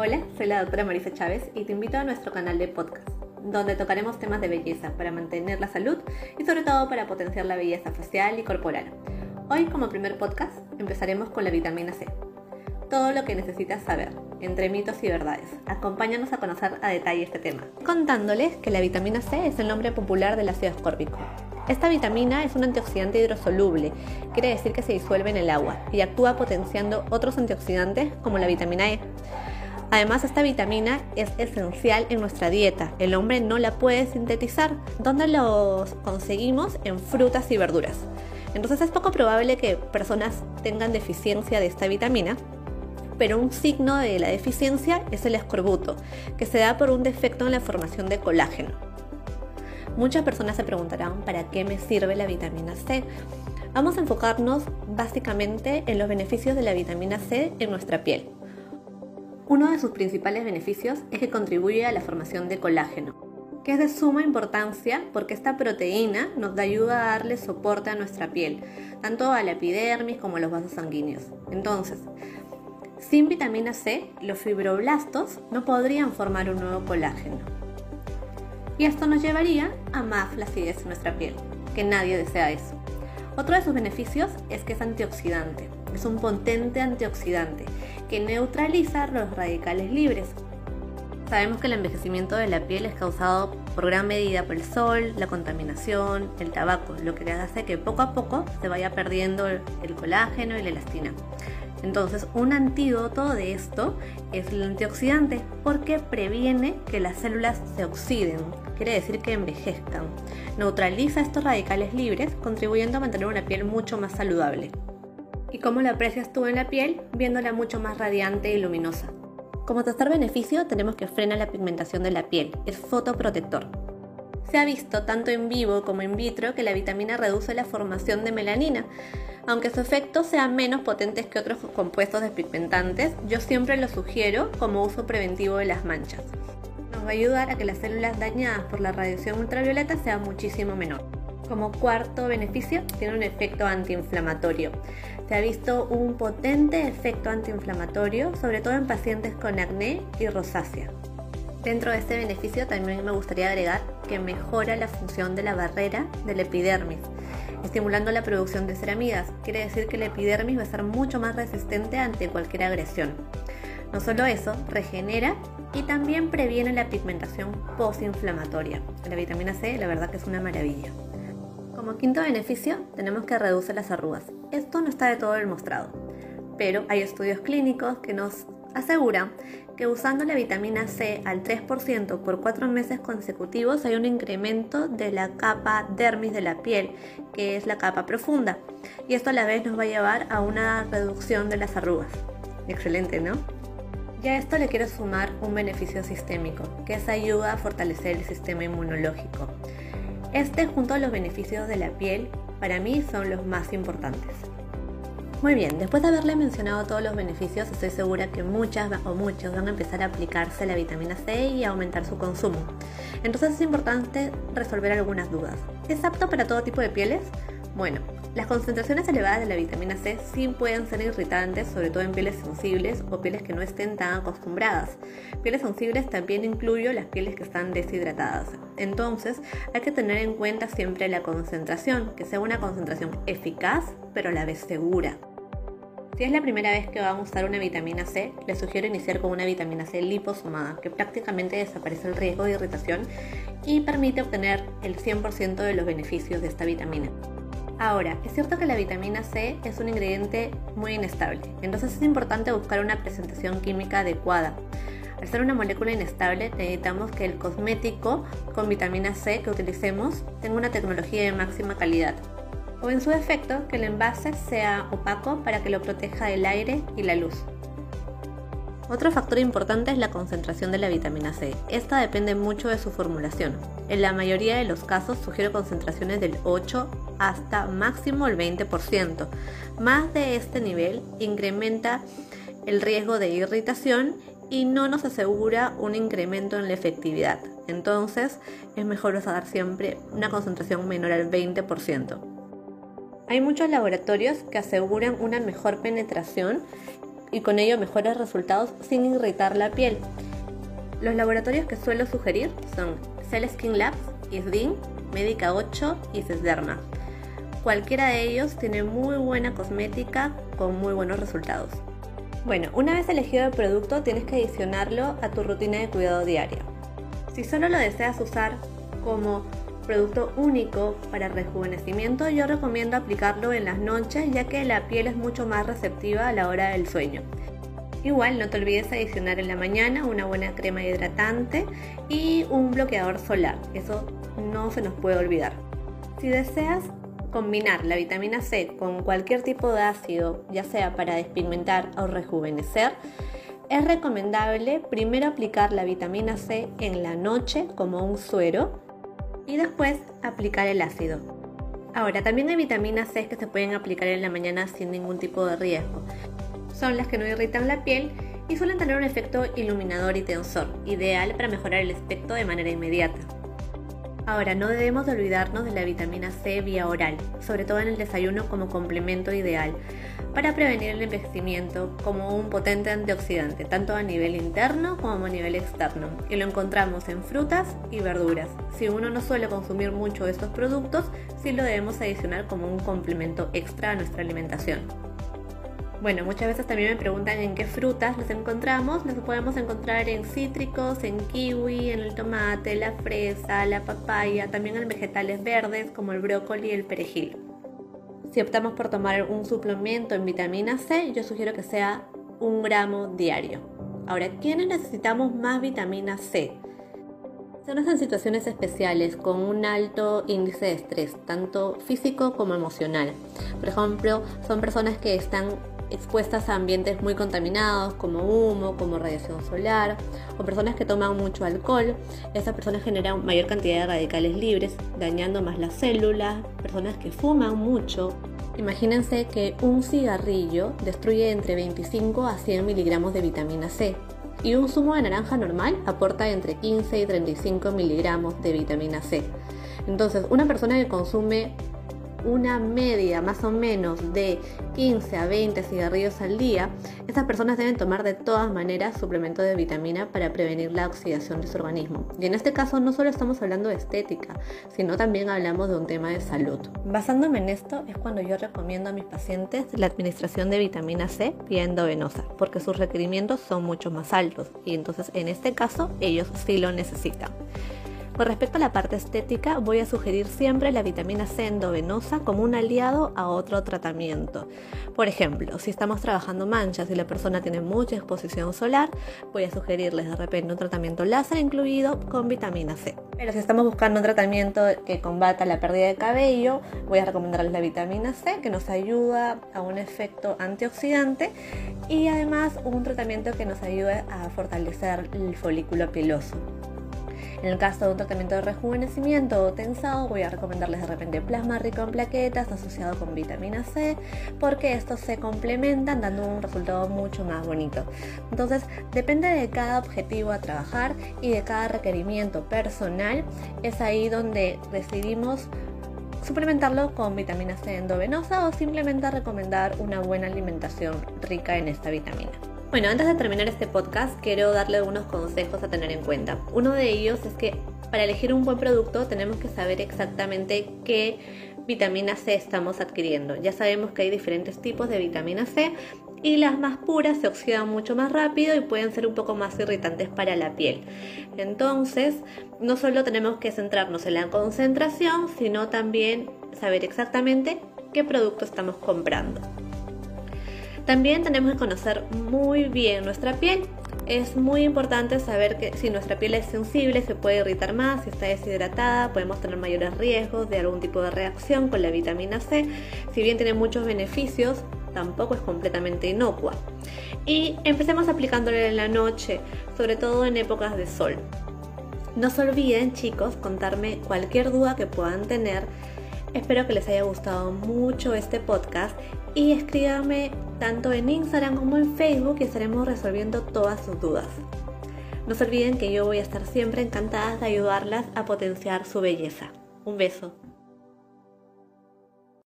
Hola, soy la doctora Marisa Chávez y te invito a nuestro canal de podcast, donde tocaremos temas de belleza para mantener la salud y sobre todo para potenciar la belleza facial y corporal. Hoy como primer podcast empezaremos con la vitamina C. Todo lo que necesitas saber, entre mitos y verdades. Acompáñanos a conocer a detalle este tema, contándoles que la vitamina C es el nombre popular del ácido ascórbico. Esta vitamina es un antioxidante hidrosoluble, quiere decir que se disuelve en el agua y actúa potenciando otros antioxidantes como la vitamina E. Además, esta vitamina es esencial en nuestra dieta. El hombre no la puede sintetizar. ¿Dónde los conseguimos? En frutas y verduras. Entonces es poco probable que personas tengan deficiencia de esta vitamina, pero un signo de la deficiencia es el escorbuto, que se da por un defecto en la formación de colágeno. Muchas personas se preguntarán para qué me sirve la vitamina C. Vamos a enfocarnos básicamente en los beneficios de la vitamina C en nuestra piel. Uno de sus principales beneficios es que contribuye a la formación de colágeno, que es de suma importancia porque esta proteína nos ayuda a darle soporte a nuestra piel, tanto a la epidermis como a los vasos sanguíneos. Entonces, sin vitamina C, los fibroblastos no podrían formar un nuevo colágeno. Y esto nos llevaría a más flacidez en nuestra piel, que nadie desea eso. Otro de sus beneficios es que es antioxidante, es un potente antioxidante que neutraliza los radicales libres. Sabemos que el envejecimiento de la piel es causado por gran medida por el sol, la contaminación, el tabaco, lo que hace que poco a poco se vaya perdiendo el colágeno y la elastina. Entonces, un antídoto de esto es el antioxidante porque previene que las células se oxiden, quiere decir que envejezcan. Neutraliza estos radicales libres, contribuyendo a mantener una piel mucho más saludable. ¿Y cómo la aprecias tú en la piel? Viéndola mucho más radiante y luminosa. Como tercer beneficio, tenemos que frena la pigmentación de la piel, es fotoprotector. Se ha visto tanto en vivo como in vitro que la vitamina reduce la formación de melanina. Aunque sus efectos sean menos potentes que otros compuestos despigmentantes, yo siempre lo sugiero como uso preventivo de las manchas. Nos va a ayudar a que las células dañadas por la radiación ultravioleta sean muchísimo menor. Como cuarto beneficio, tiene un efecto antiinflamatorio. Se ha visto un potente efecto antiinflamatorio, sobre todo en pacientes con acné y rosácea. Dentro de este beneficio también me gustaría agregar que mejora la función de la barrera del epidermis, estimulando la producción de ceramidas. Quiere decir que la epidermis va a ser mucho más resistente ante cualquier agresión. No solo eso, regenera y también previene la pigmentación postinflamatoria. La vitamina C, la verdad que es una maravilla. Como quinto beneficio, tenemos que reducir las arrugas. Esto no está de todo demostrado, pero hay estudios clínicos que nos aseguran que usando la vitamina C al 3% por 4 meses consecutivos hay un incremento de la capa dermis de la piel, que es la capa profunda, y esto a la vez nos va a llevar a una reducción de las arrugas. Excelente, ¿no? Ya a esto le quiero sumar un beneficio sistémico, que es ayuda a fortalecer el sistema inmunológico. Este junto a los beneficios de la piel para mí son los más importantes. Muy bien, después de haberle mencionado todos los beneficios, estoy segura que muchas o muchos van a empezar a aplicarse la vitamina C y a aumentar su consumo. Entonces es importante resolver algunas dudas. ¿Es apto para todo tipo de pieles? Bueno, las concentraciones elevadas de la vitamina C sí pueden ser irritantes, sobre todo en pieles sensibles o pieles que no estén tan acostumbradas. Pieles sensibles también incluyo las pieles que están deshidratadas. Entonces, hay que tener en cuenta siempre la concentración, que sea una concentración eficaz, pero a la vez segura. Si es la primera vez que vamos a usar una vitamina C, les sugiero iniciar con una vitamina C liposomada, que prácticamente desaparece el riesgo de irritación y permite obtener el 100% de los beneficios de esta vitamina. Ahora, es cierto que la vitamina C es un ingrediente muy inestable, entonces es importante buscar una presentación química adecuada. Al ser una molécula inestable, necesitamos que el cosmético con vitamina C que utilicemos tenga una tecnología de máxima calidad. O en su defecto, que el envase sea opaco para que lo proteja del aire y la luz. Otro factor importante es la concentración de la vitamina C. Esta depende mucho de su formulación. En la mayoría de los casos sugiero concentraciones del 8 hasta máximo el 20%. Más de este nivel incrementa el riesgo de irritación y no nos asegura un incremento en la efectividad. Entonces es mejor usar siempre una concentración menor al 20%. Hay muchos laboratorios que aseguran una mejor penetración y con ello mejores resultados sin irritar la piel. Los laboratorios que suelo sugerir son Cell Skin Labs, ISDIN, Medica 8 y Sesderma. Cualquiera de ellos tiene muy buena cosmética con muy buenos resultados. Bueno, una vez elegido el producto tienes que adicionarlo a tu rutina de cuidado diaria. Si solo lo deseas usar como producto único para rejuvenecimiento, yo recomiendo aplicarlo en las noches ya que la piel es mucho más receptiva a la hora del sueño. Igual no te olvides adicionar en la mañana una buena crema hidratante y un bloqueador solar, eso no se nos puede olvidar. Si deseas combinar la vitamina C con cualquier tipo de ácido, ya sea para despigmentar o rejuvenecer, es recomendable primero aplicar la vitamina C en la noche como un suero y después aplicar el ácido. Ahora, también hay vitaminas C que se pueden aplicar en la mañana sin ningún tipo de riesgo. Son las que no irritan la piel y suelen tener un efecto iluminador y tensor, ideal para mejorar el aspecto de manera inmediata. Ahora, no debemos olvidarnos de la vitamina C vía oral, sobre todo en el desayuno como complemento ideal, para prevenir el envejecimiento como un potente antioxidante, tanto a nivel interno como a nivel externo, y lo encontramos en frutas y verduras. Si uno no suele consumir mucho estos productos, sí lo debemos adicionar como un complemento extra a nuestra alimentación. Bueno, muchas veces también me preguntan en qué frutas los encontramos. Los podemos encontrar en cítricos, en kiwi, en el tomate, la fresa, la papaya, también en vegetales verdes como el brócoli y el perejil. Si optamos por tomar un suplemento en vitamina C, yo sugiero que sea un gramo diario. Ahora, ¿quiénes necesitamos más vitamina C? Personas en situaciones especiales con un alto índice de estrés, tanto físico como emocional. Por ejemplo, son personas que están expuestas a ambientes muy contaminados como humo, como radiación solar, o personas que toman mucho alcohol. Esas personas generan mayor cantidad de radicales libres, dañando más las células. Personas que fuman mucho. Imagínense que un cigarrillo destruye entre 25 a 100 miligramos de vitamina C. Y un zumo de naranja normal aporta entre 15 y 35 miligramos de vitamina C. Entonces, una persona que consume una media más o menos de 15 a 20 cigarrillos al día, estas personas deben tomar de todas maneras suplemento de vitamina para prevenir la oxidación de su organismo. Y en este caso no solo estamos hablando de estética, sino también hablamos de un tema de salud. Basándome en esto es cuando yo recomiendo a mis pacientes la administración de vitamina C vía endovenosa, porque sus requerimientos son mucho más altos y entonces en este caso ellos sí lo necesitan. Con respecto a la parte estética, voy a sugerir siempre la vitamina C endovenosa como un aliado a otro tratamiento. Por ejemplo, si estamos trabajando manchas y la persona tiene mucha exposición solar, voy a sugerirles de repente un tratamiento láser incluido con vitamina C. Pero si estamos buscando un tratamiento que combata la pérdida de cabello, voy a recomendarles la vitamina C que nos ayuda a un efecto antioxidante y además un tratamiento que nos ayude a fortalecer el folículo piloso. En el caso de un tratamiento de rejuvenecimiento o tensado, voy a recomendarles de repente plasma rico en plaquetas asociado con vitamina C, porque estos se complementan dando un resultado mucho más bonito. Entonces, depende de cada objetivo a trabajar y de cada requerimiento personal, es ahí donde decidimos suplementarlo con vitamina C endovenosa o simplemente recomendar una buena alimentación rica en esta vitamina. Bueno, antes de terminar este podcast, quiero darle algunos consejos a tener en cuenta. Uno de ellos es que para elegir un buen producto tenemos que saber exactamente qué vitamina C estamos adquiriendo. Ya sabemos que hay diferentes tipos de vitamina C y las más puras se oxidan mucho más rápido y pueden ser un poco más irritantes para la piel. Entonces, no solo tenemos que centrarnos en la concentración, sino también saber exactamente qué producto estamos comprando. También tenemos que conocer muy bien nuestra piel. Es muy importante saber que si nuestra piel es sensible se puede irritar más, si está deshidratada podemos tener mayores riesgos de algún tipo de reacción con la vitamina C. Si bien tiene muchos beneficios, tampoco es completamente inocua. Y empecemos aplicándole en la noche, sobre todo en épocas de sol. No se olviden chicos contarme cualquier duda que puedan tener Espero que les haya gustado mucho este podcast y escríbanme tanto en Instagram como en Facebook y estaremos resolviendo todas sus dudas. No se olviden que yo voy a estar siempre encantada de ayudarlas a potenciar su belleza. Un beso.